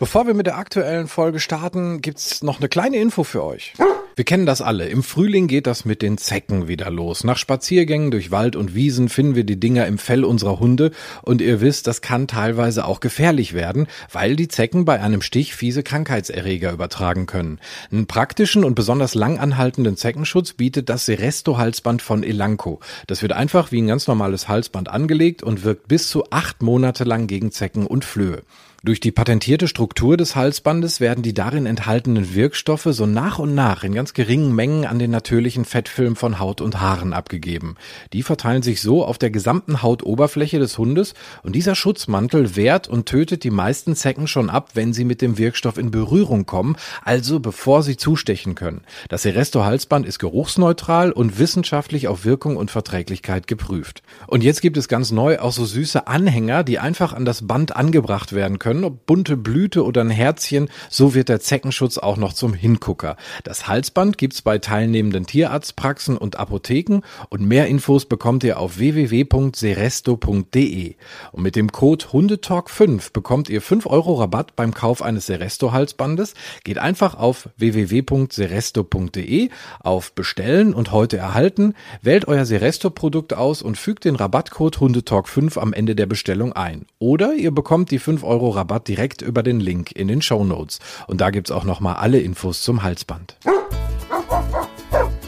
Bevor wir mit der aktuellen Folge starten, gibt's noch eine kleine Info für euch. Wir kennen das alle. Im Frühling geht das mit den Zecken wieder los. Nach Spaziergängen durch Wald und Wiesen finden wir die Dinger im Fell unserer Hunde und ihr wisst, das kann teilweise auch gefährlich werden, weil die Zecken bei einem Stich fiese Krankheitserreger übertragen können. Einen praktischen und besonders lang anhaltenden Zeckenschutz bietet das Seresto-Halsband von Elanco. Das wird einfach wie ein ganz normales Halsband angelegt und wirkt bis zu acht Monate lang gegen Zecken und Flöhe. Durch die patentierte Struktur des Halsbandes werden die darin enthaltenen Wirkstoffe so nach und nach in ganz geringen Mengen an den natürlichen Fettfilm von Haut und Haaren abgegeben. Die verteilen sich so auf der gesamten Hautoberfläche des Hundes und dieser Schutzmantel wehrt und tötet die meisten Zecken schon ab, wenn sie mit dem Wirkstoff in Berührung kommen, also bevor sie zustechen können. Das Seresto Halsband ist geruchsneutral und wissenschaftlich auf Wirkung und Verträglichkeit geprüft. Und jetzt gibt es ganz neu auch so süße Anhänger, die einfach an das Band angebracht werden können können, ob bunte Blüte oder ein Herzchen, so wird der Zeckenschutz auch noch zum Hingucker. Das Halsband gibt's bei teilnehmenden Tierarztpraxen und Apotheken und mehr Infos bekommt ihr auf www.seresto.de. Und mit dem Code Hundetalk5 bekommt ihr 5 Euro Rabatt beim Kauf eines Seresto Halsbandes. Geht einfach auf www.seresto.de auf Bestellen und heute erhalten, wählt euer Seresto Produkt aus und fügt den Rabattcode Hundetalk5 am Ende der Bestellung ein. Oder ihr bekommt die 5 Euro Rabatt direkt über den Link in den Show Notes. Und da gibt's auch nochmal alle Infos zum Halsband.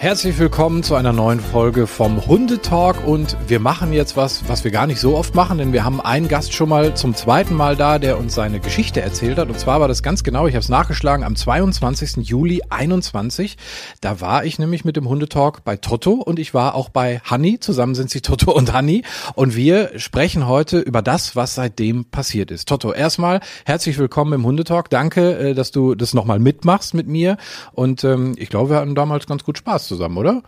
Herzlich willkommen zu einer neuen Folge vom Hundetalk und wir machen jetzt was, was wir gar nicht so oft machen, denn wir haben einen Gast schon mal zum zweiten Mal da, der uns seine Geschichte erzählt hat und zwar war das ganz genau, ich habe es nachgeschlagen, am 22. Juli 21. Da war ich nämlich mit dem Hundetalk bei Toto und ich war auch bei Hanni, zusammen sind sie Toto und Hanni und wir sprechen heute über das, was seitdem passiert ist. Toto, erstmal herzlich willkommen im Hundetalk, danke, äh, dass du das nochmal mitmachst mit mir und ähm, ich glaube, wir hatten damals ganz gut Spaß zusammen, oder?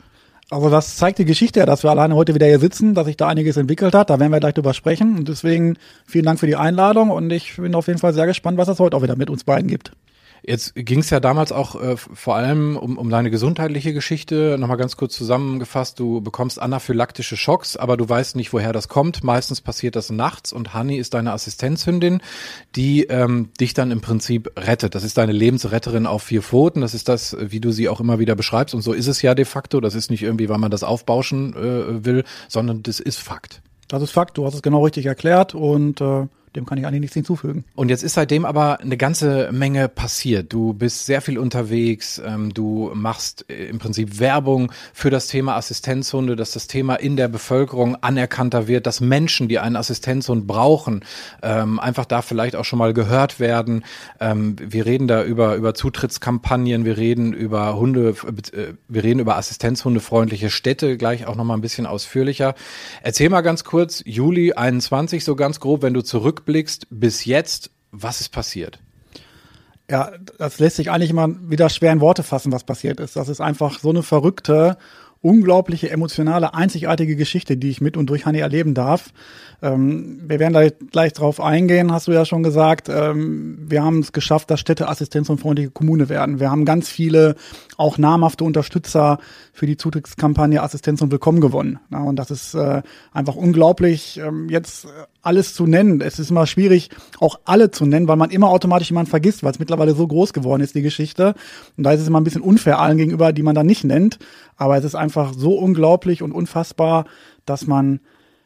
Also das zeigt die Geschichte, dass wir alleine heute wieder hier sitzen, dass sich da einiges entwickelt hat. Da werden wir gleich drüber sprechen. Und deswegen vielen Dank für die Einladung und ich bin auf jeden Fall sehr gespannt, was es heute auch wieder mit uns beiden gibt. Jetzt ging es ja damals auch äh, vor allem um, um deine gesundheitliche Geschichte. Nochmal ganz kurz zusammengefasst, du bekommst anaphylaktische Schocks, aber du weißt nicht, woher das kommt. Meistens passiert das nachts und Honey ist deine Assistenzhündin, die ähm, dich dann im Prinzip rettet. Das ist deine Lebensretterin auf vier Pfoten. Das ist das, wie du sie auch immer wieder beschreibst. Und so ist es ja de facto. Das ist nicht irgendwie, weil man das aufbauschen äh, will, sondern das ist Fakt. Das ist Fakt. Du hast es genau richtig erklärt und äh dem kann ich eigentlich nichts hinzufügen. Und jetzt ist seitdem aber eine ganze Menge passiert. Du bist sehr viel unterwegs, ähm, du machst äh, im Prinzip Werbung für das Thema Assistenzhunde, dass das Thema in der Bevölkerung anerkannter wird, dass Menschen, die einen Assistenzhund brauchen, ähm, einfach da vielleicht auch schon mal gehört werden. Ähm, wir reden da über, über Zutrittskampagnen, wir reden über Hunde, äh, wir reden über Assistenzhundefreundliche Städte, gleich auch nochmal ein bisschen ausführlicher. Erzähl mal ganz kurz, Juli 21, so ganz grob, wenn du zurück zurückblickst bis jetzt, was ist passiert? Ja, das lässt sich eigentlich immer wieder schwer in Worte fassen, was passiert ist. Das ist einfach so eine verrückte, unglaubliche, emotionale, einzigartige Geschichte, die ich mit und durch Hanni erleben darf. Ähm, wir werden da gleich drauf eingehen, hast du ja schon gesagt. Ähm, wir haben es geschafft, dass Städte Assistenz- und freundliche Kommune werden. Wir haben ganz viele auch namhafte Unterstützer für die Zutrittskampagne Assistenz und Willkommen gewonnen. Ja, und das ist äh, einfach unglaublich, ähm, jetzt alles zu nennen. Es ist immer schwierig, auch alle zu nennen, weil man immer automatisch jemanden vergisst, weil es mittlerweile so groß geworden ist, die Geschichte. Und da ist es immer ein bisschen unfair allen gegenüber, die man dann nicht nennt. Aber es ist einfach so unglaublich und unfassbar, dass man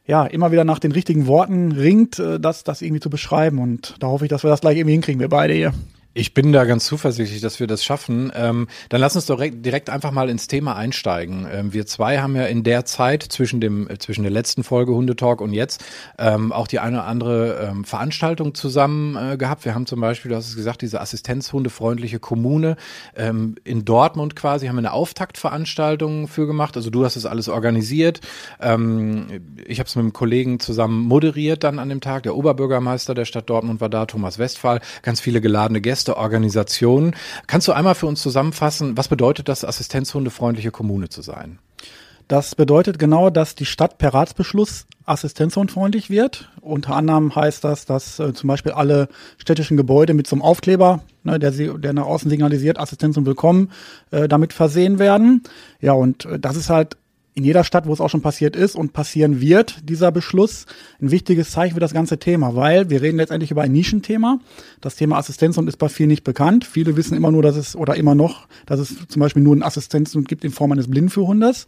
ja, immer wieder nach den richtigen Worten ringt, äh, das, das irgendwie zu beschreiben. Und da hoffe ich, dass wir das gleich irgendwie hinkriegen, wir beide hier. Ich bin da ganz zuversichtlich, dass wir das schaffen. Ähm, dann lass uns doch direkt einfach mal ins Thema einsteigen. Ähm, wir zwei haben ja in der Zeit zwischen dem äh, zwischen der letzten Folge Hundetalk und jetzt ähm, auch die eine oder andere ähm, Veranstaltung zusammen äh, gehabt. Wir haben zum Beispiel, du hast es gesagt, diese Assistenzhundefreundliche Kommune ähm, in Dortmund quasi haben wir eine Auftaktveranstaltung für gemacht. Also du hast es alles organisiert. Ähm, ich habe es mit einem Kollegen zusammen moderiert dann an dem Tag. Der Oberbürgermeister der Stadt Dortmund war da, Thomas Westphal. Ganz viele geladene Gäste der Organisation. Kannst du einmal für uns zusammenfassen, was bedeutet das, assistenzhundefreundliche Kommune zu sein? Das bedeutet genau, dass die Stadt per Ratsbeschluss assistenzhundfreundlich wird. Unter anderem heißt das, dass äh, zum Beispiel alle städtischen Gebäude mit so einem Aufkleber, ne, der, der nach außen signalisiert, Assistenz und Willkommen, äh, damit versehen werden. Ja, und äh, das ist halt in jeder Stadt, wo es auch schon passiert ist und passieren wird, dieser Beschluss, ein wichtiges Zeichen für das ganze Thema, weil wir reden letztendlich über ein Nischenthema. Das Thema Assistenzhund ist bei vielen nicht bekannt. Viele wissen immer nur, dass es, oder immer noch, dass es zum Beispiel nur einen Assistenzhund gibt in Form eines Blindenführhundes.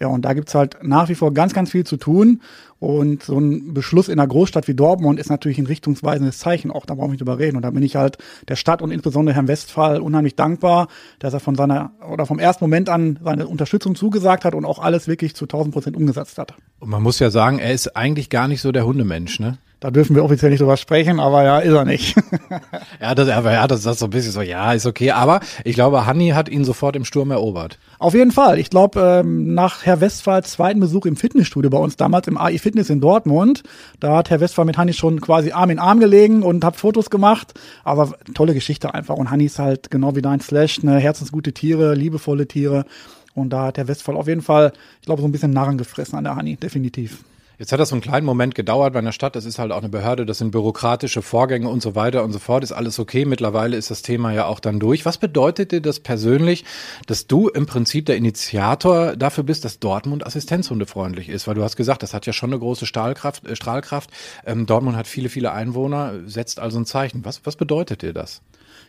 Ja, und da gibt's halt nach wie vor ganz, ganz viel zu tun. Und so ein Beschluss in einer Großstadt wie Dortmund ist natürlich ein richtungsweisendes Zeichen. Auch da brauchen wir nicht drüber reden. Und da bin ich halt der Stadt und insbesondere Herrn Westphal unheimlich dankbar, dass er von seiner oder vom ersten Moment an seine Unterstützung zugesagt hat und auch alles wirklich zu 1000 Prozent umgesetzt hat. Und man muss ja sagen, er ist eigentlich gar nicht so der Hundemensch, ne? Da dürfen wir offiziell nicht drüber sprechen, aber ja, ist er nicht. ja, das, aber ja, das ist so ein bisschen so, ja, ist okay. Aber ich glaube, Hanni hat ihn sofort im Sturm erobert. Auf jeden Fall. Ich glaube, ähm, nach Herr Westphals zweiten Besuch im Fitnessstudio bei uns damals im AI Fitness in Dortmund, da hat Herr Westphal mit Hanni schon quasi Arm in Arm gelegen und hat Fotos gemacht. Aber tolle Geschichte einfach. Und Hanni ist halt genau wie dein Slash, ne, herzensgute Tiere, liebevolle Tiere. Und da hat Herr Westphal auf jeden Fall, ich glaube, so ein bisschen Narren gefressen an der Hanni, definitiv. Jetzt hat das so einen kleinen Moment gedauert bei einer Stadt. Das ist halt auch eine Behörde, das sind bürokratische Vorgänge und so weiter und so fort. Ist alles okay. Mittlerweile ist das Thema ja auch dann durch. Was bedeutet dir das persönlich, dass du im Prinzip der Initiator dafür bist, dass Dortmund assistenzhundefreundlich ist? Weil du hast gesagt, das hat ja schon eine große Stahlkraft, äh, Strahlkraft. Ähm, Dortmund hat viele, viele Einwohner, setzt also ein Zeichen. Was, was bedeutet dir das?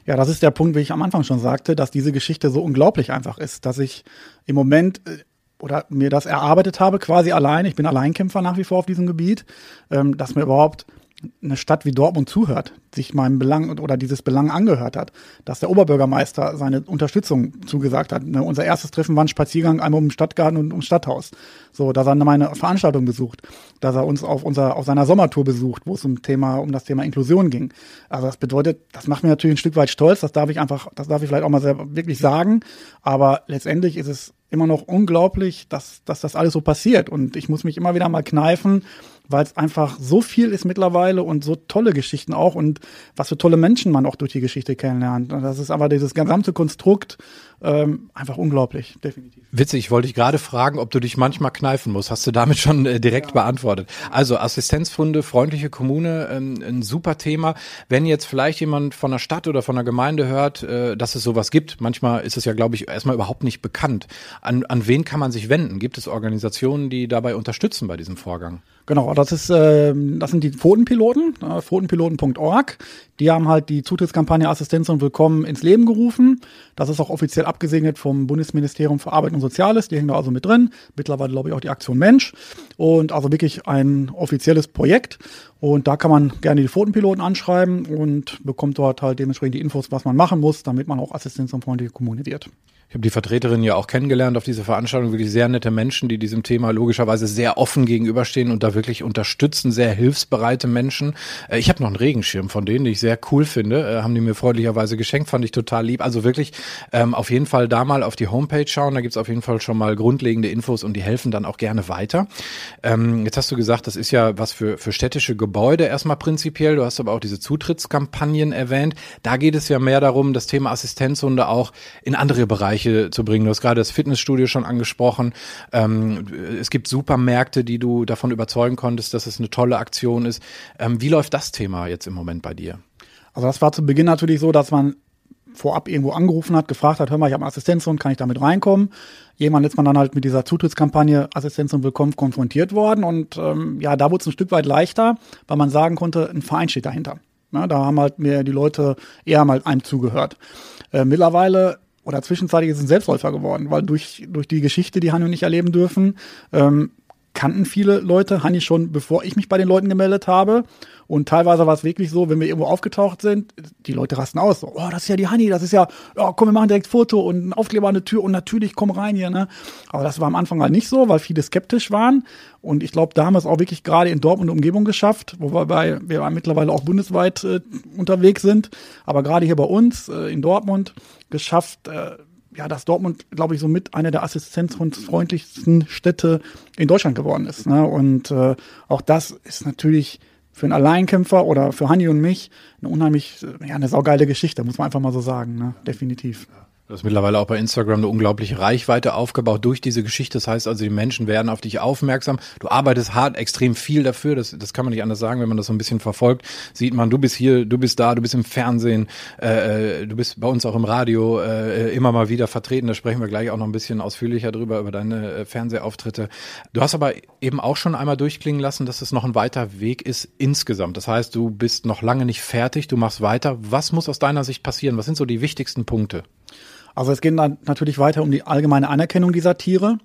Ja, das ist der Punkt, wie ich am Anfang schon sagte, dass diese Geschichte so unglaublich einfach ist, dass ich im Moment äh, oder mir das erarbeitet habe, quasi allein, ich bin Alleinkämpfer nach wie vor auf diesem Gebiet, ähm, dass mir überhaupt eine Stadt wie Dortmund zuhört, sich meinem Belang oder dieses Belang angehört hat, dass der Oberbürgermeister seine Unterstützung zugesagt hat. Ne, unser erstes Treffen war ein Spaziergang einmal um den Stadtgarten und ums Stadthaus. So, dass er meine Veranstaltung besucht, dass er uns auf unser auf seiner Sommertour besucht, wo es um Thema um das Thema Inklusion ging. Also das bedeutet, das macht mir natürlich ein Stück weit stolz. Das darf ich einfach, das darf ich vielleicht auch mal sehr, wirklich sagen. Aber letztendlich ist es immer noch unglaublich, dass, dass das alles so passiert. Und ich muss mich immer wieder mal kneifen, weil es einfach so viel ist mittlerweile und so tolle Geschichten auch und was für tolle Menschen man auch durch die Geschichte kennenlernt. Das ist aber dieses gesamte Konstrukt ähm, einfach unglaublich, definitiv. Witzig, ich wollte dich gerade fragen, ob du dich manchmal kneifen musst. Hast du damit schon äh, direkt ja. beantwortet. Also Assistenzfunde, freundliche Kommune, ähm, ein super Thema. Wenn jetzt vielleicht jemand von der Stadt oder von der Gemeinde hört, äh, dass es sowas gibt, manchmal ist es ja, glaube ich, erstmal überhaupt nicht bekannt. An, an wen kann man sich wenden? Gibt es Organisationen, die dabei unterstützen bei diesem Vorgang? Genau, das ist, äh, das sind die Pfotenpiloten, äh, pfotenpiloten.org. Die haben halt die Zutrittskampagne Assistenz und Willkommen ins Leben gerufen. Das ist auch offiziell abgesegnet vom Bundesministerium für Arbeit und Soziales. Die hängen da also mit drin. Mittlerweile glaube ich auch die Aktion Mensch. Und also wirklich ein offizielles Projekt. Und da kann man gerne die Pfotenpiloten anschreiben und bekommt dort halt dementsprechend die Infos, was man machen muss, damit man auch Assistenz und freundliche Kommune wird. Ich habe die Vertreterin ja auch kennengelernt auf dieser Veranstaltung, wirklich sehr nette Menschen, die diesem Thema logischerweise sehr offen gegenüberstehen und da wirklich unterstützen, sehr hilfsbereite Menschen. Äh, ich habe noch einen Regenschirm von denen, die ich sehr cool finde, äh, haben die mir freundlicherweise geschenkt, fand ich total lieb. Also wirklich ähm, auf jeden Fall da mal auf die Homepage schauen, da gibt's auf jeden Fall schon mal grundlegende Infos und die helfen dann auch gerne weiter. Ähm, jetzt hast du gesagt, das ist ja was für, für städtische Gebäude erstmal prinzipiell, du hast aber auch diese Zutrittskampagnen erwähnt. Da geht es ja mehr darum, das Thema Assistenzhunde auch in andere Bereiche Bereiche zu bringen. Du hast gerade das Fitnessstudio schon angesprochen. Ähm, es gibt Supermärkte, die du davon überzeugen konntest, dass es eine tolle Aktion ist. Ähm, wie läuft das Thema jetzt im Moment bei dir? Also das war zu Beginn natürlich so, dass man vorab irgendwo angerufen hat, gefragt hat, hör mal, ich habe einen Assistenzhund, kann ich damit reinkommen? Jemand ist man dann halt mit dieser Zutrittskampagne Assistenz und Willkommen konfrontiert worden und ähm, ja, da wurde es ein Stück weit leichter, weil man sagen konnte, ein Verein steht dahinter. Ja, da haben halt mir die Leute eher mal einem zugehört. Äh, mittlerweile oder zwischenzeitlich ist ein Selbstläufer geworden, weil durch, durch die Geschichte, die Hanni und ich erleben dürfen, ähm, kannten viele Leute Hanni schon, bevor ich mich bei den Leuten gemeldet habe. Und teilweise war es wirklich so, wenn wir irgendwo aufgetaucht sind, die Leute rasten aus. So, oh, das ist ja die Hanni, das ist ja, ja, komm, wir machen direkt Foto und ein Aufkleber an der Tür und natürlich komm rein hier. Ne? Aber das war am Anfang halt nicht so, weil viele skeptisch waren. Und ich glaube, da haben wir es auch wirklich gerade in Dortmund und Umgebung geschafft, wobei wir mittlerweile auch bundesweit äh, unterwegs sind. Aber gerade hier bei uns äh, in Dortmund geschafft, äh, ja, dass Dortmund, glaube ich, so mit einer der assistenzfreundlichsten Städte in Deutschland geworden ist. Ne? Und äh, auch das ist natürlich für einen Alleinkämpfer oder für Hanni und mich eine unheimlich, ja, eine saugeile Geschichte, muss man einfach mal so sagen, ne? definitiv. Du hast mittlerweile auch bei Instagram eine unglaubliche Reichweite aufgebaut durch diese Geschichte. Das heißt also, die Menschen werden auf dich aufmerksam. Du arbeitest hart, extrem viel dafür. Das, das kann man nicht anders sagen, wenn man das so ein bisschen verfolgt. Sieht man, du bist hier, du bist da, du bist im Fernsehen, äh, du bist bei uns auch im Radio äh, immer mal wieder vertreten. Da sprechen wir gleich auch noch ein bisschen ausführlicher drüber, über deine äh, Fernsehauftritte. Du hast aber eben auch schon einmal durchklingen lassen, dass es noch ein weiter Weg ist insgesamt. Das heißt, du bist noch lange nicht fertig, du machst weiter. Was muss aus deiner Sicht passieren? Was sind so die wichtigsten Punkte? Also es geht dann natürlich weiter um die allgemeine Anerkennung dieser Tiere.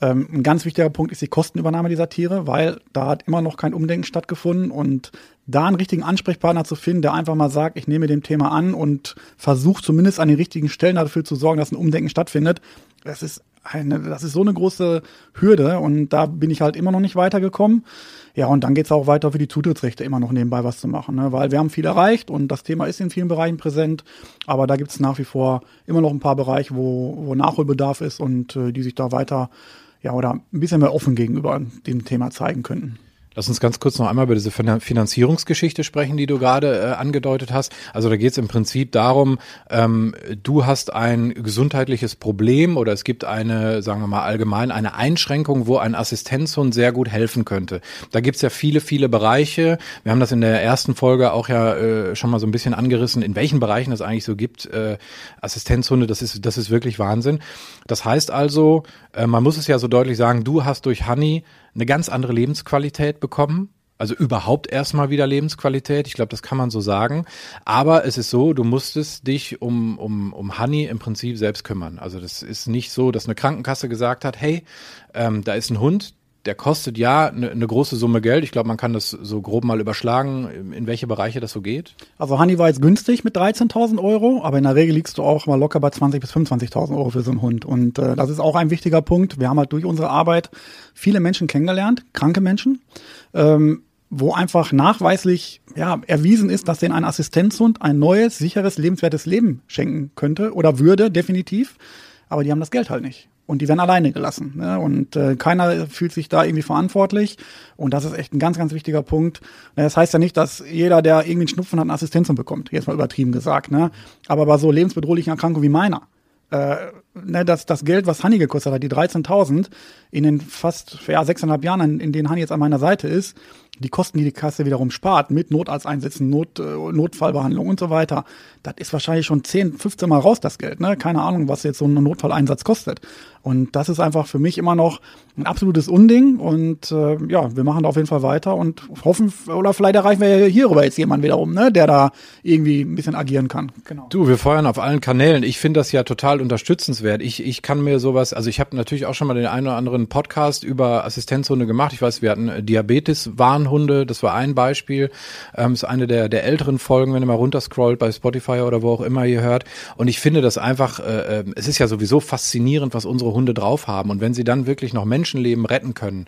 Ähm, ein ganz wichtiger Punkt ist die Kostenübernahme dieser Tiere, weil da hat immer noch kein Umdenken stattgefunden und da einen richtigen Ansprechpartner zu finden, der einfach mal sagt, ich nehme dem Thema an und versucht zumindest an den richtigen Stellen dafür zu sorgen, dass ein Umdenken stattfindet, das ist eine, das ist so eine große Hürde und da bin ich halt immer noch nicht weitergekommen. Ja, und dann geht's auch weiter für die Zutrittsrechte immer noch nebenbei was zu machen, ne? weil wir haben viel erreicht und das Thema ist in vielen Bereichen präsent, aber da gibt's nach wie vor immer noch ein paar Bereiche, wo, wo Nachholbedarf ist und äh, die sich da weiter, ja, oder ein bisschen mehr offen gegenüber dem Thema zeigen könnten. Lass uns ganz kurz noch einmal über diese Finanzierungsgeschichte sprechen, die du gerade äh, angedeutet hast. Also da geht es im Prinzip darum, ähm, du hast ein gesundheitliches Problem oder es gibt eine, sagen wir mal allgemein, eine Einschränkung, wo ein Assistenzhund sehr gut helfen könnte. Da gibt es ja viele, viele Bereiche. Wir haben das in der ersten Folge auch ja äh, schon mal so ein bisschen angerissen, in welchen Bereichen es eigentlich so gibt. Äh, Assistenzhunde, das ist, das ist wirklich Wahnsinn. Das heißt also, äh, man muss es ja so deutlich sagen, du hast durch Honey eine ganz andere Lebensqualität bekommen. Also überhaupt erstmal wieder Lebensqualität. Ich glaube, das kann man so sagen. Aber es ist so, du musstest dich um, um, um Honey im Prinzip selbst kümmern. Also das ist nicht so, dass eine Krankenkasse gesagt hat, hey, ähm, da ist ein Hund, der kostet ja eine, eine große Summe Geld. Ich glaube, man kann das so grob mal überschlagen, in welche Bereiche das so geht. Also Honey war jetzt günstig mit 13.000 Euro, aber in der Regel liegst du auch mal locker bei 20.000 bis 25.000 Euro für so einen Hund. Und äh, das ist auch ein wichtiger Punkt. Wir haben halt durch unsere Arbeit viele Menschen kennengelernt, kranke Menschen, ähm, wo einfach nachweislich ja, erwiesen ist, dass denen ein Assistenzhund ein neues, sicheres, lebenswertes Leben schenken könnte oder würde, definitiv. Aber die haben das Geld halt nicht und die werden alleine gelassen. Ne? Und äh, keiner fühlt sich da irgendwie verantwortlich. Und das ist echt ein ganz, ganz wichtiger Punkt. Das heißt ja nicht, dass jeder, der irgendwie einen Schnupfen hat, eine Assistenz bekommt. Jetzt mal übertrieben gesagt. Ne? Aber bei so lebensbedrohlichen Erkrankungen wie meiner, äh, ne, das, das Geld, was Hanni gekostet hat, die 13.000, in den fast ja, sechseinhalb Jahren, in, in denen Hanni jetzt an meiner Seite ist, die Kosten, die die Kasse wiederum spart, mit Notarzteinsätzen, Not, äh, Notfallbehandlung und so weiter, das ist wahrscheinlich schon 10, 15 Mal raus, das Geld. Ne? Keine Ahnung, was jetzt so ein Notfalleinsatz kostet. Und das ist einfach für mich immer noch ein absolutes Unding. Und äh, ja, wir machen da auf jeden Fall weiter und hoffen, oder vielleicht erreichen wir hierüber jetzt jemanden wiederum, ne, der da irgendwie ein bisschen agieren kann. Genau. Du, wir feuern auf allen Kanälen. Ich finde das ja total unterstützenswert. Ich, ich kann mir sowas, also ich habe natürlich auch schon mal den einen oder anderen Podcast über Assistenzhunde gemacht. Ich weiß, wir hatten Diabetes-Warnhunde, das war ein Beispiel. Ähm, ist eine der, der älteren Folgen, wenn ihr mal runterscrollt bei Spotify oder wo auch immer ihr hört. Und ich finde das einfach, äh, äh es ist ja sowieso faszinierend, was unsere Hunde drauf haben. Und wenn sie dann wirklich noch Menschenleben retten können,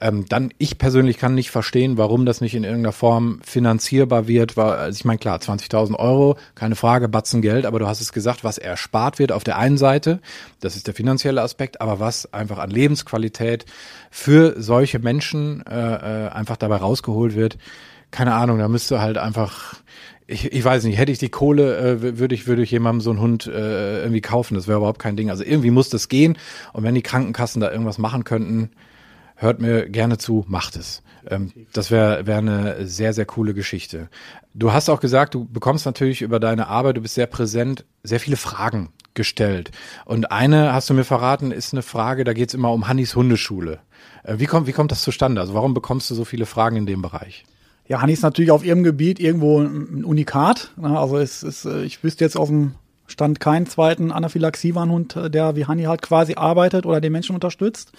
ähm, dann ich persönlich kann nicht verstehen, warum das nicht in irgendeiner Form finanzierbar wird. Weil, also ich meine, klar, 20.000 Euro, keine Frage, Batzen Geld, aber du hast es gesagt, was erspart wird auf der einen Seite, das ist der finanzielle Aspekt, aber was einfach an Lebensqualität für solche Menschen äh, äh, einfach dabei rausgeholt wird, keine Ahnung, da müsste halt einfach ich, ich weiß nicht, hätte ich die Kohle, äh, würde ich, würde ich jemandem so einen Hund äh, irgendwie kaufen. Das wäre überhaupt kein Ding. Also irgendwie muss das gehen. Und wenn die Krankenkassen da irgendwas machen könnten, hört mir gerne zu, macht es. Ähm, das wäre wär eine sehr, sehr coole Geschichte. Du hast auch gesagt, du bekommst natürlich über deine Arbeit, du bist sehr präsent, sehr viele Fragen gestellt. Und eine, hast du mir verraten, ist eine Frage, da geht es immer um Hannis Hundeschule. Äh, wie kommt, wie kommt das zustande? Also warum bekommst du so viele Fragen in dem Bereich? Ja, Hanni ist natürlich auf ihrem Gebiet irgendwo ein Unikat. Ne? Also es ist, äh, ich wüsste jetzt aus dem Stand keinen zweiten Anaphylaxie-Warnhund, äh, der wie Hanni halt quasi arbeitet oder den Menschen unterstützt.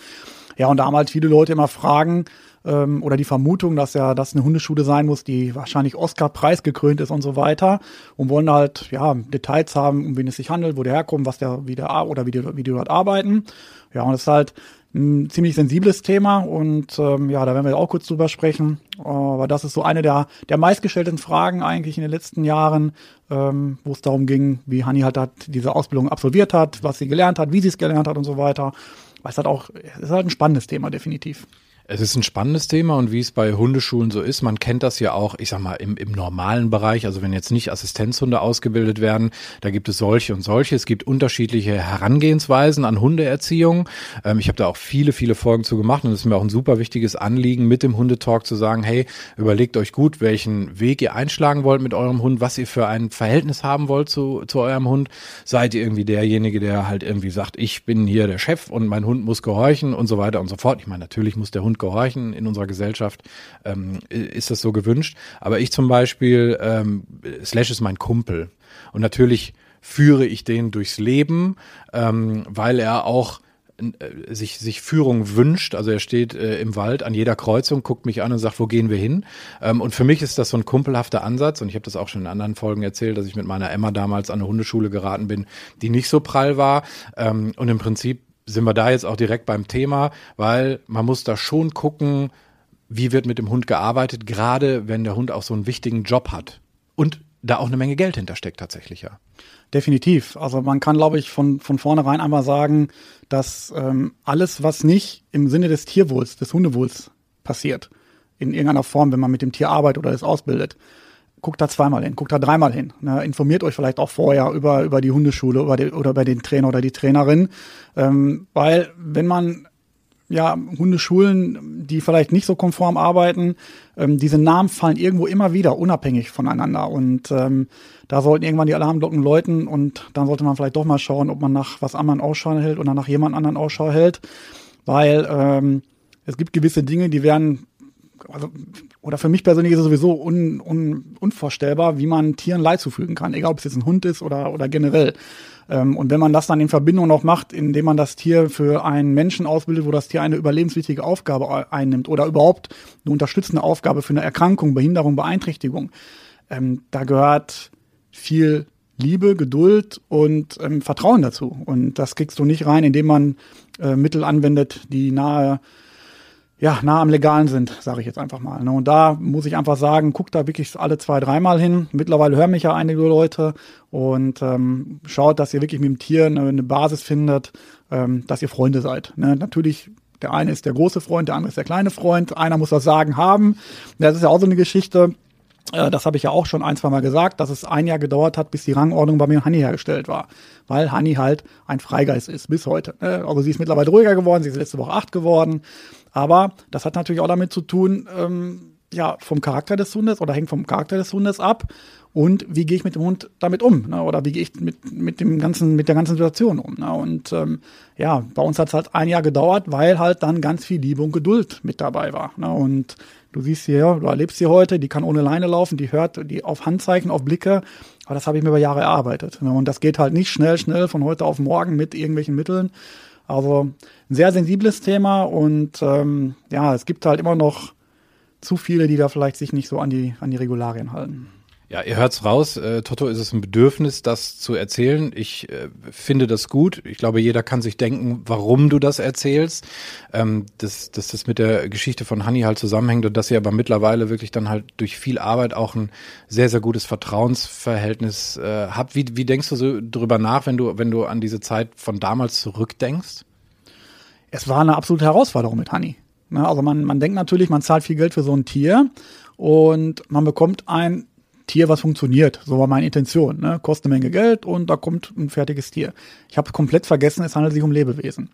Ja, und da haben halt viele Leute immer Fragen ähm, oder die Vermutung, dass ja das eine Hundeschule sein muss, die wahrscheinlich Oscar-Preis gekrönt ist und so weiter und wollen halt ja Details haben, um wen es sich handelt, wo der herkommt, was der wie der oder wie die, wie die dort arbeiten. Ja, und es ist halt ein ziemlich sensibles Thema und ähm, ja, da werden wir auch kurz drüber sprechen. Aber das ist so eine der, der meistgestellten Fragen eigentlich in den letzten Jahren, ähm, wo es darum ging, wie Hani halt, halt diese Ausbildung absolviert hat, was sie gelernt hat, wie sie es gelernt hat und so weiter. Weil es halt auch, es ist halt ein spannendes Thema, definitiv. Es ist ein spannendes Thema und wie es bei Hundeschulen so ist, man kennt das ja auch, ich sag mal, im, im normalen Bereich, also wenn jetzt nicht Assistenzhunde ausgebildet werden, da gibt es solche und solche. Es gibt unterschiedliche Herangehensweisen an Hundeerziehung. Ähm, ich habe da auch viele, viele Folgen zu gemacht und es ist mir auch ein super wichtiges Anliegen, mit dem Hundetalk zu sagen, hey, überlegt euch gut, welchen Weg ihr einschlagen wollt mit eurem Hund, was ihr für ein Verhältnis haben wollt zu, zu eurem Hund. Seid ihr irgendwie derjenige, der halt irgendwie sagt, ich bin hier der Chef und mein Hund muss gehorchen und so weiter und so fort. Ich meine, natürlich muss der Hund gehorchen. In unserer Gesellschaft ähm, ist das so gewünscht. Aber ich zum Beispiel, ähm, Slash ist mein Kumpel. Und natürlich führe ich den durchs Leben, ähm, weil er auch äh, sich, sich Führung wünscht. Also er steht äh, im Wald an jeder Kreuzung, guckt mich an und sagt, wo gehen wir hin? Ähm, und für mich ist das so ein kumpelhafter Ansatz. Und ich habe das auch schon in anderen Folgen erzählt, dass ich mit meiner Emma damals an eine Hundeschule geraten bin, die nicht so prall war. Ähm, und im Prinzip sind wir da jetzt auch direkt beim Thema, weil man muss da schon gucken, wie wird mit dem Hund gearbeitet, gerade wenn der Hund auch so einen wichtigen Job hat. Und da auch eine Menge Geld hintersteckt tatsächlich, ja. Definitiv. Also man kann, glaube ich, von, von vornherein einmal sagen, dass ähm, alles, was nicht im Sinne des Tierwohls, des Hundewohls passiert, in irgendeiner Form, wenn man mit dem Tier arbeitet oder es ausbildet, guckt da zweimal hin, guckt da dreimal hin. Ne? Informiert euch vielleicht auch vorher über, über die Hundeschule über die, oder über den Trainer oder die Trainerin. Ähm, weil wenn man ja, Hundeschulen, die vielleicht nicht so konform arbeiten, ähm, diese Namen fallen irgendwo immer wieder unabhängig voneinander. Und ähm, da sollten irgendwann die Alarmglocken läuten und dann sollte man vielleicht doch mal schauen, ob man nach was anderem Ausschau hält oder nach jemand anderen Ausschau hält. Weil ähm, es gibt gewisse Dinge, die werden also, oder für mich persönlich ist es sowieso un, un, unvorstellbar, wie man Tieren Leid zufügen kann, egal ob es jetzt ein Hund ist oder, oder generell. Ähm, und wenn man das dann in Verbindung noch macht, indem man das Tier für einen Menschen ausbildet, wo das Tier eine überlebenswichtige Aufgabe einnimmt oder überhaupt eine unterstützende Aufgabe für eine Erkrankung, Behinderung, Beeinträchtigung, ähm, da gehört viel Liebe, Geduld und ähm, Vertrauen dazu. Und das kriegst du nicht rein, indem man äh, Mittel anwendet, die nahe ja, nah am Legalen sind, sage ich jetzt einfach mal. Ne? Und da muss ich einfach sagen, guckt da wirklich alle zwei, dreimal hin. Mittlerweile hören mich ja einige Leute und ähm, schaut, dass ihr wirklich mit dem Tier eine, eine Basis findet, ähm, dass ihr Freunde seid. Ne? Natürlich der eine ist der große Freund, der andere ist der kleine Freund. Einer muss das Sagen haben. Das ist ja auch so eine Geschichte. Äh, das habe ich ja auch schon ein, zwei Mal gesagt, dass es ein Jahr gedauert hat, bis die Rangordnung bei mir in Hanni hergestellt war. Weil Hanni halt ein Freigeist ist, bis heute. Ne? Also sie ist mittlerweile ruhiger geworden, sie ist letzte Woche acht geworden. Aber das hat natürlich auch damit zu tun, ähm, ja, vom Charakter des Hundes oder hängt vom Charakter des Hundes ab. Und wie gehe ich mit dem Hund damit um? Ne? Oder wie gehe ich mit, mit dem ganzen, mit der ganzen Situation um? Ne? Und ähm, ja, bei uns hat es halt ein Jahr gedauert, weil halt dann ganz viel Liebe und Geduld mit dabei war. Ne? Und Du siehst sie ja, du erlebst sie heute, die kann ohne Leine laufen, die hört die auf Handzeichen, auf Blicke. Aber das habe ich mir über Jahre erarbeitet. Ne? Und das geht halt nicht schnell, schnell von heute auf morgen mit irgendwelchen Mitteln. Also ein sehr sensibles Thema und ähm, ja, es gibt halt immer noch zu viele, die da vielleicht sich nicht so an die, an die Regularien halten. Ja, ihr hört's raus. Äh, Toto ist es ein Bedürfnis, das zu erzählen. Ich äh, finde das gut. Ich glaube, jeder kann sich denken, warum du das erzählst. Ähm, dass, dass das mit der Geschichte von Hanni halt zusammenhängt und dass ihr aber mittlerweile wirklich dann halt durch viel Arbeit auch ein sehr, sehr gutes Vertrauensverhältnis äh, habt. Wie, wie denkst du so drüber nach, wenn du, wenn du an diese Zeit von damals zurückdenkst? Es war eine absolute Herausforderung mit Hanni. Ne, also man, man denkt natürlich, man zahlt viel Geld für so ein Tier und man bekommt ein Tier, was funktioniert. So war meine Intention. Ne? Kostet eine Menge Geld und da kommt ein fertiges Tier. Ich habe komplett vergessen, es handelt sich um Lebewesen.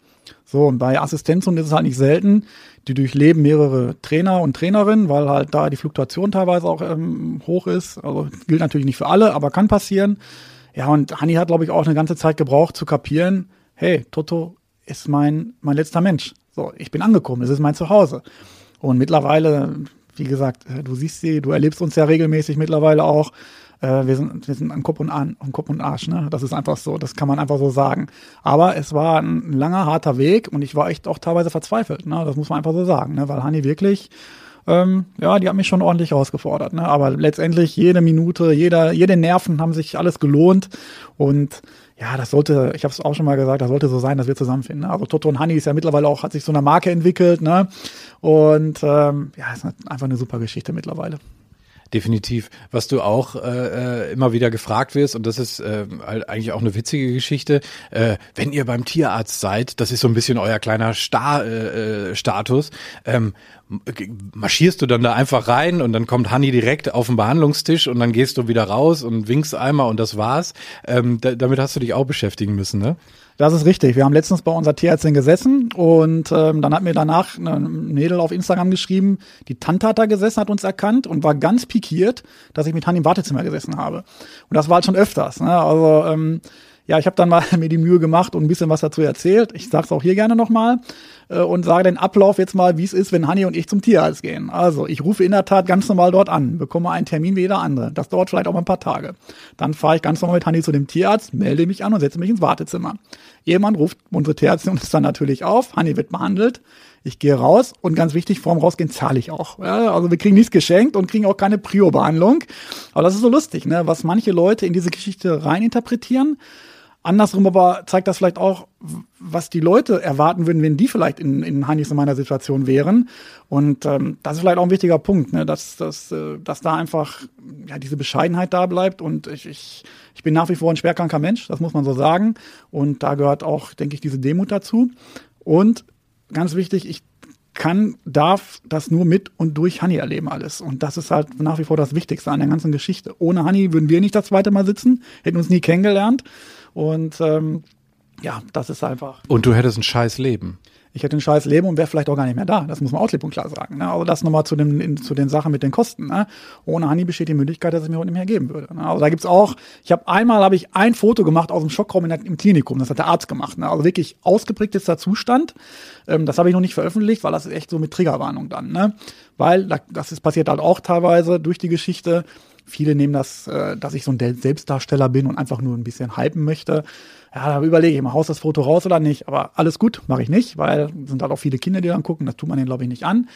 So, und bei Assistenzhunden ist es halt nicht selten. Die durchleben mehrere Trainer und Trainerinnen, weil halt da die Fluktuation teilweise auch ähm, hoch ist. Also gilt natürlich nicht für alle, aber kann passieren. Ja, und Hanni hat, glaube ich, auch eine ganze Zeit gebraucht zu kapieren, hey, Toto ist mein, mein letzter Mensch. So, ich bin angekommen, es ist mein Zuhause. Und mittlerweile wie gesagt, äh, du siehst sie, du erlebst uns ja regelmäßig mittlerweile auch. Äh, wir sind, wir sind an Kopf und an, an Kopf und Arsch, ne? Das ist einfach so, das kann man einfach so sagen. Aber es war ein langer, harter Weg und ich war echt auch teilweise verzweifelt, ne? Das muss man einfach so sagen, ne? Weil Hani wirklich, ähm, ja, die hat mich schon ordentlich herausgefordert, ne? Aber letztendlich jede Minute, jeder, jede Nerven haben sich alles gelohnt und ja, das sollte, ich habe es auch schon mal gesagt, das sollte so sein, dass wir zusammenfinden. Ne? Also Toto und Honey ist ja mittlerweile auch, hat sich so eine Marke entwickelt, ne? Und ähm, ja, ist einfach eine super Geschichte mittlerweile. Definitiv. Was du auch äh, äh, immer wieder gefragt wirst, und das ist äh, eigentlich auch eine witzige Geschichte, äh, wenn ihr beim Tierarzt seid, das ist so ein bisschen euer kleiner Star, äh, äh Status, ähm, marschierst du dann da einfach rein und dann kommt Hanni direkt auf den Behandlungstisch und dann gehst du wieder raus und winkst einmal und das war's. Ähm, da, damit hast du dich auch beschäftigen müssen, ne? Das ist richtig. Wir haben letztens bei unserer Tierärztin gesessen und ähm, dann hat mir danach eine Mädel auf Instagram geschrieben, die Tante hat da gesessen, hat uns erkannt und war ganz pikiert, dass ich mit Hanni im Wartezimmer gesessen habe. Und das war halt schon öfters. Ne? Also ähm, ja, ich habe dann mal mir die Mühe gemacht und ein bisschen was dazu erzählt. Ich sage es auch hier gerne nochmal äh, und sage den Ablauf jetzt mal, wie es ist, wenn Hanni und ich zum Tierarzt gehen. Also ich rufe in der Tat ganz normal dort an, bekomme einen Termin wie jeder andere. Das dauert vielleicht auch mal ein paar Tage. Dann fahre ich ganz normal mit Hanni zu dem Tierarzt, melde mich an und setze mich ins Wartezimmer. Jemand ruft unsere Tierärztin uns dann natürlich auf. Hanni wird behandelt. Ich gehe raus und ganz wichtig, vorm Rausgehen zahle ich auch. Ja, also wir kriegen nichts geschenkt und kriegen auch keine Prio-Behandlung. Aber das ist so lustig, ne? was manche Leute in diese Geschichte reininterpretieren. Andersrum aber zeigt das vielleicht auch, was die Leute erwarten würden, wenn die vielleicht in, in Heinis in meiner Situation wären. Und ähm, das ist vielleicht auch ein wichtiger Punkt, ne? dass, dass, äh, dass da einfach ja, diese Bescheidenheit da bleibt. Und ich, ich, ich bin nach wie vor ein schwerkranker Mensch, das muss man so sagen. Und da gehört auch, denke ich, diese Demut dazu. Und ganz wichtig, ich kann, darf das nur mit und durch Honey erleben alles. Und das ist halt nach wie vor das Wichtigste an der ganzen Geschichte. Ohne Honey würden wir nicht das zweite Mal sitzen, hätten uns nie kennengelernt. Und ähm, ja, das ist einfach. Und du hättest ein scheiß Leben. Ich hätte ein scheiß Leben und wäre vielleicht auch gar nicht mehr da. Das muss man auslieb und klar sagen. Ne? Also das nochmal zu, dem, in, zu den Sachen mit den Kosten. Ne? Ohne Honey besteht die Möglichkeit, dass es mir heute nicht mehr geben würde. Ne? Also da gibt's auch, ich habe einmal habe ich ein Foto gemacht aus dem Schockraum in im Klinikum. Das hat der Arzt gemacht. Ne? Also wirklich ausgeprägtester Zustand. Ähm, das habe ich noch nicht veröffentlicht, weil das ist echt so mit Triggerwarnung dann. Ne? Weil das ist passiert halt auch teilweise durch die Geschichte. Viele nehmen das, äh, dass ich so ein Selbstdarsteller bin und einfach nur ein bisschen hypen möchte. Ja, da überlege ich mal, haust das Foto raus oder nicht. Aber alles gut, mache ich nicht, weil sind halt auch viele Kinder, die dann gucken. Das tut man denen, glaube ich, nicht an.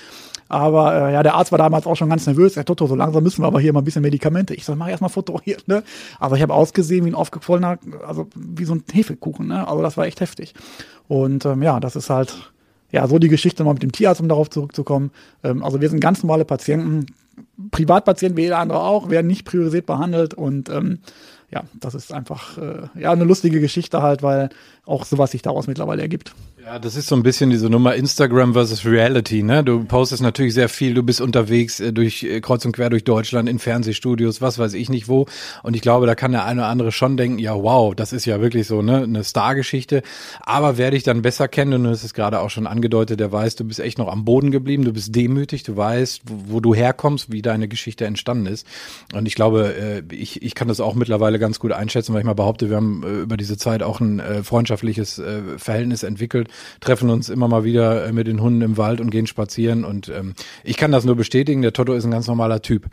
Aber äh, ja, der Arzt war damals auch schon ganz nervös. Herr Toto, so langsam müssen wir aber hier mal ein bisschen Medikamente. Ich soll mach erstmal Foto hier. Ne? Aber ich habe ausgesehen wie ein aufgequollener, also wie so ein Hefekuchen. Ne? Also das war echt heftig. Und ähm, ja, das ist halt ja so die Geschichte mal mit dem Tierarzt, um darauf zurückzukommen. Ähm, also wir sind ganz normale Patienten, Privatpatienten wie jeder andere auch, werden nicht priorisiert behandelt und ähm, ja, das ist einfach äh, ja eine lustige Geschichte halt, weil auch sowas sich daraus mittlerweile ergibt. Ja, das ist so ein bisschen diese Nummer Instagram versus Reality, ne? Du postest natürlich sehr viel, du bist unterwegs äh, durch äh, kreuz und quer durch Deutschland in Fernsehstudios, was weiß ich nicht wo. Und ich glaube, da kann der eine oder andere schon denken, ja, wow, das ist ja wirklich so ne, eine Stargeschichte. Aber wer dich dann besser kennt, und du hast es gerade auch schon angedeutet, der weiß, du bist echt noch am Boden geblieben, du bist demütig, du weißt, wo, wo du herkommst, wie deine Geschichte entstanden ist. Und ich glaube, äh, ich, ich kann das auch mittlerweile ganz gut einschätzen, weil ich mal behaupte, wir haben äh, über diese Zeit auch ein äh, freundschaftliches Verhältnis entwickelt treffen uns immer mal wieder äh, mit den Hunden im Wald und gehen spazieren. Und ähm, ich kann das nur bestätigen, der Toto ist ein ganz normaler Typ.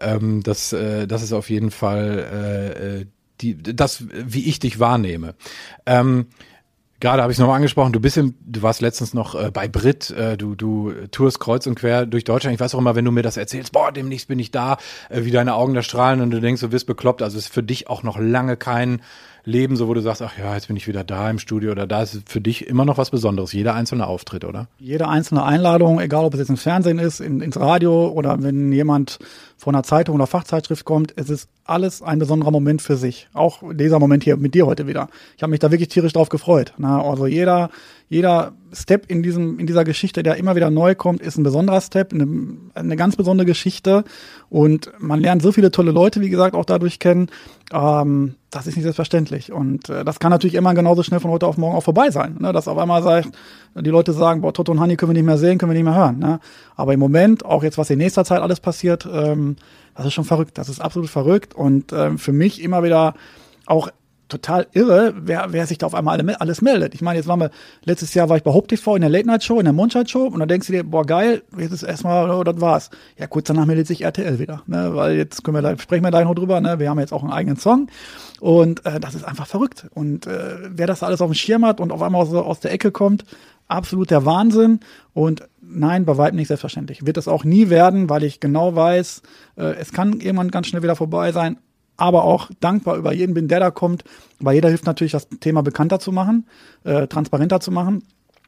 Ähm, das, äh, das ist auf jeden Fall äh, äh die, das, wie ich dich wahrnehme. Ähm, Gerade habe ich es nochmal angesprochen, du bist im, du warst letztens noch äh, bei Brit, äh, du, du tourst kreuz und quer durch Deutschland. Ich weiß auch immer, wenn du mir das erzählst, boah, demnächst bin ich da, äh, wie deine Augen da strahlen und du denkst, du wirst bekloppt. Also ist für dich auch noch lange kein Leben, so wo du sagst, ach ja, jetzt bin ich wieder da im Studio oder da ist für dich immer noch was Besonderes, jeder einzelne Auftritt, oder? Jede einzelne Einladung, egal ob es jetzt ins Fernsehen ist, in, ins Radio oder wenn jemand von einer Zeitung oder Fachzeitschrift kommt, es ist alles ein besonderer Moment für sich. Auch dieser Moment hier mit dir heute wieder. Ich habe mich da wirklich tierisch drauf gefreut. Na, also jeder, jeder Step in diesem, in dieser Geschichte, der immer wieder neu kommt, ist ein besonderer Step, eine, eine ganz besondere Geschichte. Und man lernt so viele tolle Leute, wie gesagt, auch dadurch kennen. Ähm, das ist nicht selbstverständlich. Und äh, das kann natürlich immer genauso schnell von heute auf morgen auch vorbei sein. Ne? Dass auf einmal sagt, die Leute sagen, boah, Toto und Hani können wir nicht mehr sehen, können wir nicht mehr hören. Ne? Aber im Moment, auch jetzt, was in nächster Zeit alles passiert, ähm, das ist schon verrückt. Das ist absolut verrückt. Und ähm, für mich immer wieder auch total irre, wer, wer sich da auf einmal alles meldet. Ich meine, jetzt waren wir, letztes Jahr war ich bei Hope TV in der Late Night Show, in der Mondscheid Show und dann denkst du dir, boah, geil, jetzt ist erstmal, oh, das war's. Ja, kurz danach meldet sich RTL wieder, ne, weil jetzt können wir da, sprechen wir da noch drüber, ne, wir haben jetzt auch einen eigenen Song und äh, das ist einfach verrückt. Und äh, wer das alles auf dem Schirm hat und auf einmal aus, aus der Ecke kommt, absolut der Wahnsinn und nein, bei weitem nicht selbstverständlich. Wird es auch nie werden, weil ich genau weiß, äh, es kann irgendwann ganz schnell wieder vorbei sein, aber auch dankbar über jeden bin, der da kommt, weil jeder hilft natürlich, das Thema bekannter zu machen, äh, transparenter zu machen.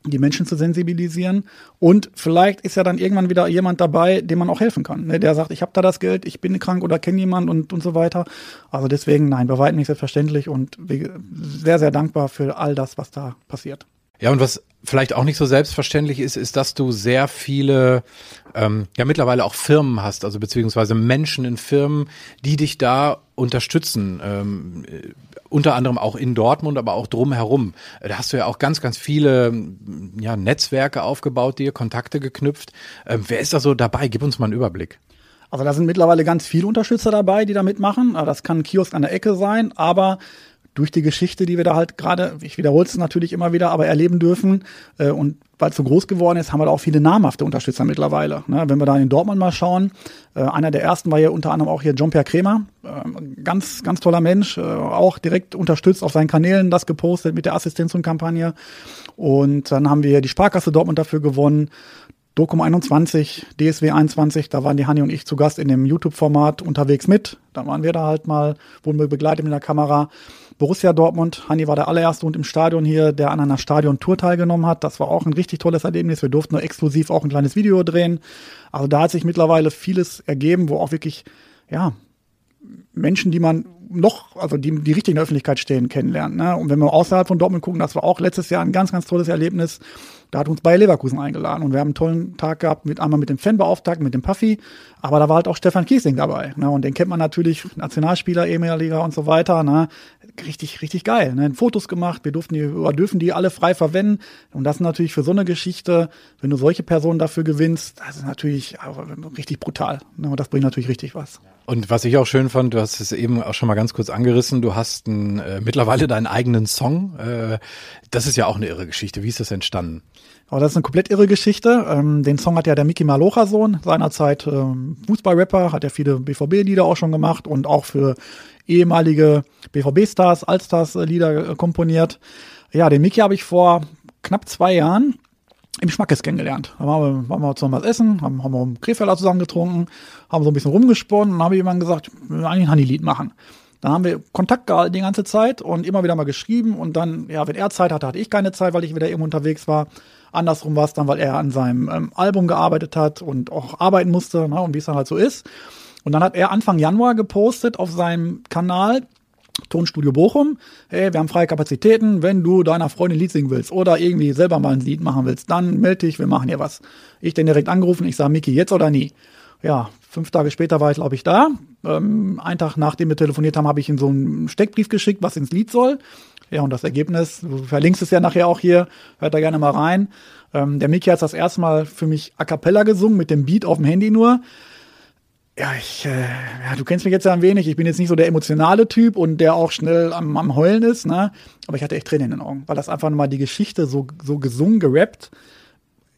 die Menschen zu sensibilisieren. Und vielleicht ist ja dann irgendwann wieder jemand dabei, dem man auch helfen kann. Ne? Der sagt, ich habe da das Geld, ich bin krank oder kenne jemand und, und so weiter. Also deswegen, nein, bei weitem nicht selbstverständlich und sehr, sehr dankbar für all das, was da passiert. Ja, und was vielleicht auch nicht so selbstverständlich ist, ist, dass du sehr viele, ähm, ja mittlerweile auch Firmen hast, also beziehungsweise Menschen in Firmen, die dich da unterstützen. Ähm, äh, unter anderem auch in Dortmund, aber auch drumherum. Da hast du ja auch ganz, ganz viele ja, Netzwerke aufgebaut, dir Kontakte geknüpft. Ähm, wer ist da so dabei? Gib uns mal einen Überblick. Also da sind mittlerweile ganz viele Unterstützer dabei, die da mitmachen. Das kann ein Kiosk an der Ecke sein, aber durch die Geschichte, die wir da halt gerade, ich wiederhole es natürlich immer wieder, aber erleben dürfen äh, und weil es so groß geworden ist, haben wir da auch viele namhafte Unterstützer mittlerweile. Ne? Wenn wir da in Dortmund mal schauen, äh, einer der ersten war ja unter anderem auch hier Jean-Pierre Kremer, äh, ganz, ganz toller Mensch, äh, auch direkt unterstützt auf seinen Kanälen das gepostet mit der Assistenz und Kampagne. Und dann haben wir die Sparkasse Dortmund dafür gewonnen. Dokum 21, DSW 21, da waren die Hanni und ich zu Gast in dem YouTube-Format unterwegs mit. Da waren wir da halt mal, wurden wir begleitet mit der Kamera. Borussia Dortmund, Hanni war der allererste und im Stadion hier, der an einer Stadion-Tour teilgenommen hat. Das war auch ein richtig tolles Erlebnis. Wir durften nur exklusiv auch ein kleines Video drehen. Also da hat sich mittlerweile vieles ergeben, wo auch wirklich, ja, Menschen, die man noch, also die, die richtig in der Öffentlichkeit stehen, kennenlernen. Ne? Und wenn wir außerhalb von Dortmund gucken, das war auch letztes Jahr ein ganz, ganz tolles Erlebnis. Da hat uns Bayer Leverkusen eingeladen und wir haben einen tollen Tag gehabt mit einmal mit dem Fanbeauftragten, mit dem Puffy, aber da war halt auch Stefan Kiesling dabei. Ne? Und den kennt man natürlich, Nationalspieler, ehemaliger und so weiter. Ne? Richtig, richtig geil. Ne? Fotos gemacht, wir durften die, oder dürfen die alle frei verwenden. Und das ist natürlich für so eine Geschichte, wenn du solche Personen dafür gewinnst, das ist natürlich richtig brutal. Ne? Und das bringt natürlich richtig was. Und was ich auch schön fand, du hast es eben auch schon mal ganz kurz angerissen, du hast ein, äh, mittlerweile deinen eigenen Song. Äh, das ist ja auch eine irre Geschichte. Wie ist das entstanden? Aber das ist eine komplett irre Geschichte. Ähm, den Song hat ja der Mickey Malocha Sohn, seinerzeit ähm, Fußballrapper, hat ja viele BVB-Lieder auch schon gemacht und auch für ehemalige BVB-Stars, Allstars-Lieder äh, komponiert. Ja, den Mickey habe ich vor knapp zwei Jahren im Schmackes kennengelernt. Da waren wir, waren wir zusammen was essen, haben, haben wir im Krefelder zusammen getrunken, haben so ein bisschen rumgesponnen und dann habe ich jemand gesagt, wir eigentlich ein Honey-Lied machen. Dann haben wir Kontakt gehalten die ganze Zeit und immer wieder mal geschrieben und dann, ja, wenn er Zeit hatte, hatte ich keine Zeit, weil ich wieder irgendwo unterwegs war. Andersrum war es dann, weil er an seinem ähm, Album gearbeitet hat und auch arbeiten musste ne, und wie es dann halt so ist. Und dann hat er Anfang Januar gepostet auf seinem Kanal, Tonstudio Bochum, hey, wir haben freie Kapazitäten, wenn du deiner Freundin Lied singen willst oder irgendwie selber mal ein Lied machen willst, dann melde dich, wir machen hier was. Ich den direkt angerufen, ich sage, Miki, jetzt oder nie? Ja, fünf Tage später war ich, glaube ich, da. Ähm, einen Tag nachdem wir telefoniert haben, habe ich ihm so einen Steckbrief geschickt, was ins Lied soll. Ja, und das Ergebnis, du verlinkst es ja nachher auch hier, hört da gerne mal rein. Ähm, der Miki hat das erste Mal für mich a cappella gesungen, mit dem Beat auf dem Handy nur. Ja, ich, äh, ja, du kennst mich jetzt ja ein wenig. Ich bin jetzt nicht so der emotionale Typ und der auch schnell am, am Heulen ist, ne? Aber ich hatte echt Tränen in den Augen, weil das einfach mal die Geschichte so, so gesungen, gerappt.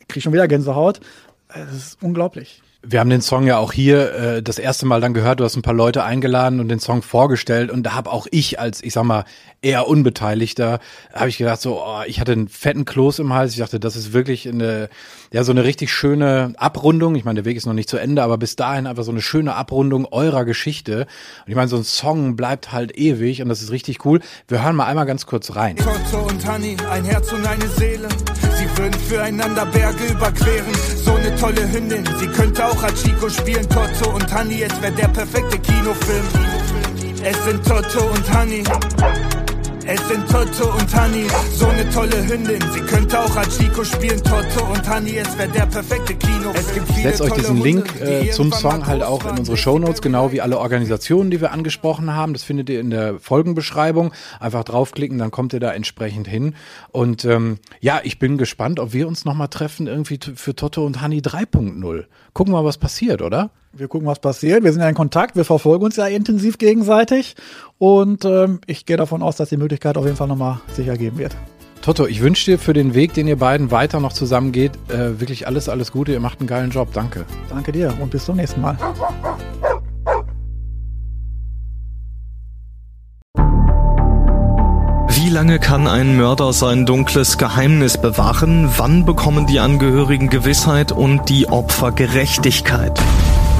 Krieg schon wieder Gänsehaut. Das ist unglaublich. Wir haben den Song ja auch hier äh, das erste Mal dann gehört. Du hast ein paar Leute eingeladen und den Song vorgestellt und da habe auch ich als, ich sag mal, eher Unbeteiligter, habe ich gedacht so, oh, ich hatte einen fetten Kloß im Hals. Ich dachte, das ist wirklich eine, ja so eine richtig schöne Abrundung. Ich meine, der Weg ist noch nicht zu Ende, aber bis dahin einfach so eine schöne Abrundung eurer Geschichte. Und ich meine, so ein Song bleibt halt ewig und das ist richtig cool. Wir hören mal einmal ganz kurz rein. Toto und Honey, ein Herz und eine Seele. Sie würden füreinander Berge überqueren. So eine tolle Hündin, sie könnte auch als Chico spielen. Toto und Honey, es wäre der perfekte Kinofilm. Es sind Toto und Honey. Es sind Toto und Honey, so eine tolle Hündin. Sie könnte auch als Chico spielen. Toto und Honey, es wäre der perfekte Kino. Es gibt ich setze euch diesen Link äh, zum Song halt auch in unsere Shownotes, genau wie alle Organisationen, die wir angesprochen haben. Das findet ihr in der Folgenbeschreibung. Einfach draufklicken, dann kommt ihr da entsprechend hin. Und ähm, ja, ich bin gespannt, ob wir uns nochmal treffen, irgendwie für Toto und Honey 3.0. Gucken wir mal, was passiert, oder? Wir gucken, was passiert. Wir sind ja in Kontakt, wir verfolgen uns ja intensiv gegenseitig und ähm, ich gehe davon aus, dass die Möglichkeit auf jeden Fall nochmal sich ergeben wird. Toto, ich wünsche dir für den Weg, den ihr beiden weiter noch zusammen geht, äh, wirklich alles, alles Gute. Ihr macht einen geilen Job. Danke. Danke dir und bis zum nächsten Mal. Wie lange kann ein Mörder sein dunkles Geheimnis bewahren? Wann bekommen die Angehörigen Gewissheit und die Opfer Gerechtigkeit?